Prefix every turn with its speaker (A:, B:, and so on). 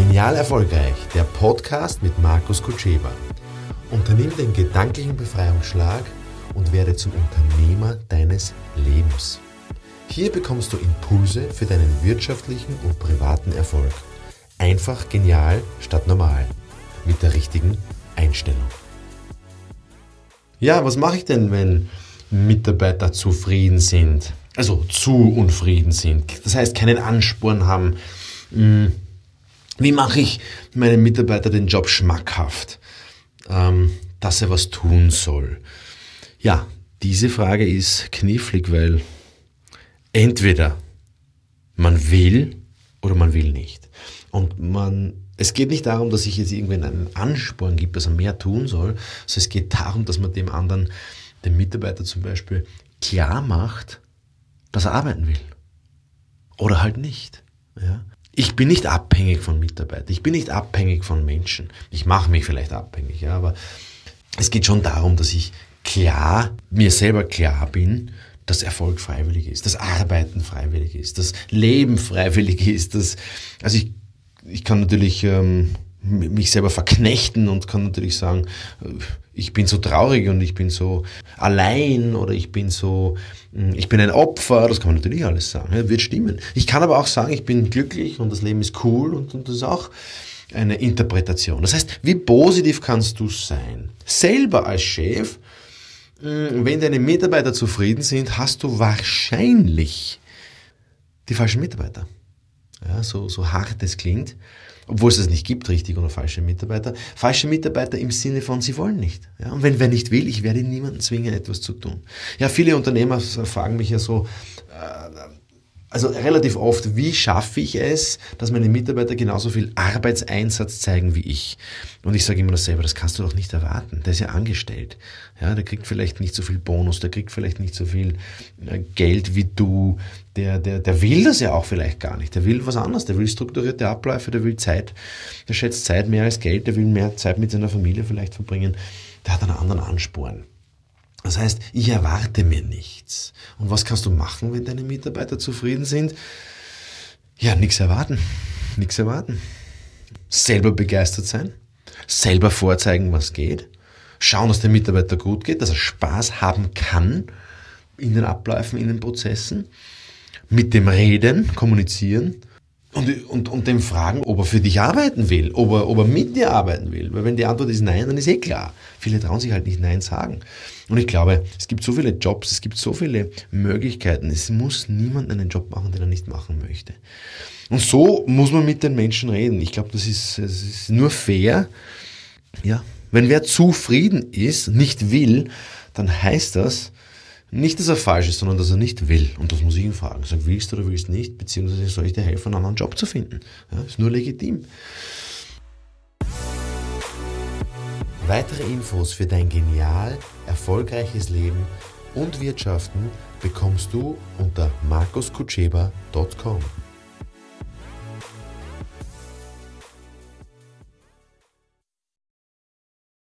A: Genial Erfolgreich, der Podcast mit Markus Kutscheba. Unternimm den gedanklichen Befreiungsschlag und werde zum Unternehmer deines Lebens. Hier bekommst du Impulse für deinen wirtschaftlichen und privaten Erfolg. Einfach genial statt normal. Mit der richtigen Einstellung. Ja, was mache ich denn, wenn Mitarbeiter zufrieden sind? Also zu unfrieden sind. Das heißt, keinen Ansporn haben. Hm, wie mache ich meinem Mitarbeiter den Job schmackhaft, ähm, dass er was tun soll? Ja, diese Frage ist knifflig, weil entweder man will oder man will nicht. Und man, es geht nicht darum, dass ich jetzt irgendwen einen Ansporn gibt, dass er mehr tun soll, sondern es geht darum, dass man dem anderen, dem Mitarbeiter zum Beispiel, klar macht, dass er arbeiten will. Oder halt nicht. Ja? Ich bin nicht abhängig von Mitarbeitern, ich bin nicht abhängig von Menschen. Ich mache mich vielleicht abhängig, ja, aber es geht schon darum, dass ich klar, mir selber klar bin, dass Erfolg freiwillig ist, dass Arbeiten freiwillig ist, dass Leben freiwillig ist, dass, also ich, ich kann natürlich ähm, mich selber verknechten und kann natürlich sagen, ich bin so traurig und ich bin so allein oder ich bin so, ich bin ein Opfer, das kann man natürlich alles sagen, ja, wird stimmen. Ich kann aber auch sagen, ich bin glücklich und das Leben ist cool und, und das ist auch eine Interpretation. Das heißt, wie positiv kannst du sein? Selber als Chef, wenn deine Mitarbeiter zufrieden sind, hast du wahrscheinlich die falschen Mitarbeiter. Ja, so, so hart es klingt obwohl es es nicht gibt, richtig oder falsche Mitarbeiter. Falsche Mitarbeiter im Sinne von, sie wollen nicht. Ja, und wenn wer nicht will, ich werde niemanden zwingen, etwas zu tun. Ja, viele Unternehmer fragen mich ja so, äh, also relativ oft, wie schaffe ich es, dass meine Mitarbeiter genauso viel Arbeitseinsatz zeigen wie ich? Und ich sage immer dasselbe, das kannst du doch nicht erwarten. Der ist ja angestellt. Ja, der kriegt vielleicht nicht so viel Bonus, der kriegt vielleicht nicht so viel äh, Geld wie du. Der, der, der will das ja auch vielleicht gar nicht. Der will was anderes. Der will strukturierte Abläufe, der will Zeit. Der schätzt Zeit mehr als Geld, der will mehr Zeit mit seiner Familie vielleicht verbringen. Der hat einen anderen Ansporn. Das heißt, ich erwarte mir nichts. Und was kannst du machen, wenn deine Mitarbeiter zufrieden sind? Ja, nichts erwarten. Nichts erwarten. Selber begeistert sein. Selber vorzeigen, was geht. Schauen, dass der Mitarbeiter gut geht, dass er Spaß haben kann in den Abläufen, in den Prozessen. Mit dem Reden, kommunizieren und, und, und dem fragen, ob er für dich arbeiten will, ob er, ob er mit dir arbeiten will. Weil wenn die Antwort ist nein, dann ist eh klar. Viele trauen sich halt nicht nein sagen. Und ich glaube, es gibt so viele Jobs, es gibt so viele Möglichkeiten. Es muss niemand einen Job machen, den er nicht machen möchte. Und so muss man mit den Menschen reden. Ich glaube, das ist, das ist nur fair. Ja, wenn wer zufrieden ist, nicht will, dann heißt das, nicht, dass er falsch ist, sondern dass er nicht will. Und das muss ich ihn fragen. Sag, willst du oder willst du nicht? Beziehungsweise soll ich dir helfen, einen anderen Job zu finden? Ja, ist nur legitim. Weitere Infos für dein genial erfolgreiches Leben und Wirtschaften bekommst du unter markuskutscheba.com.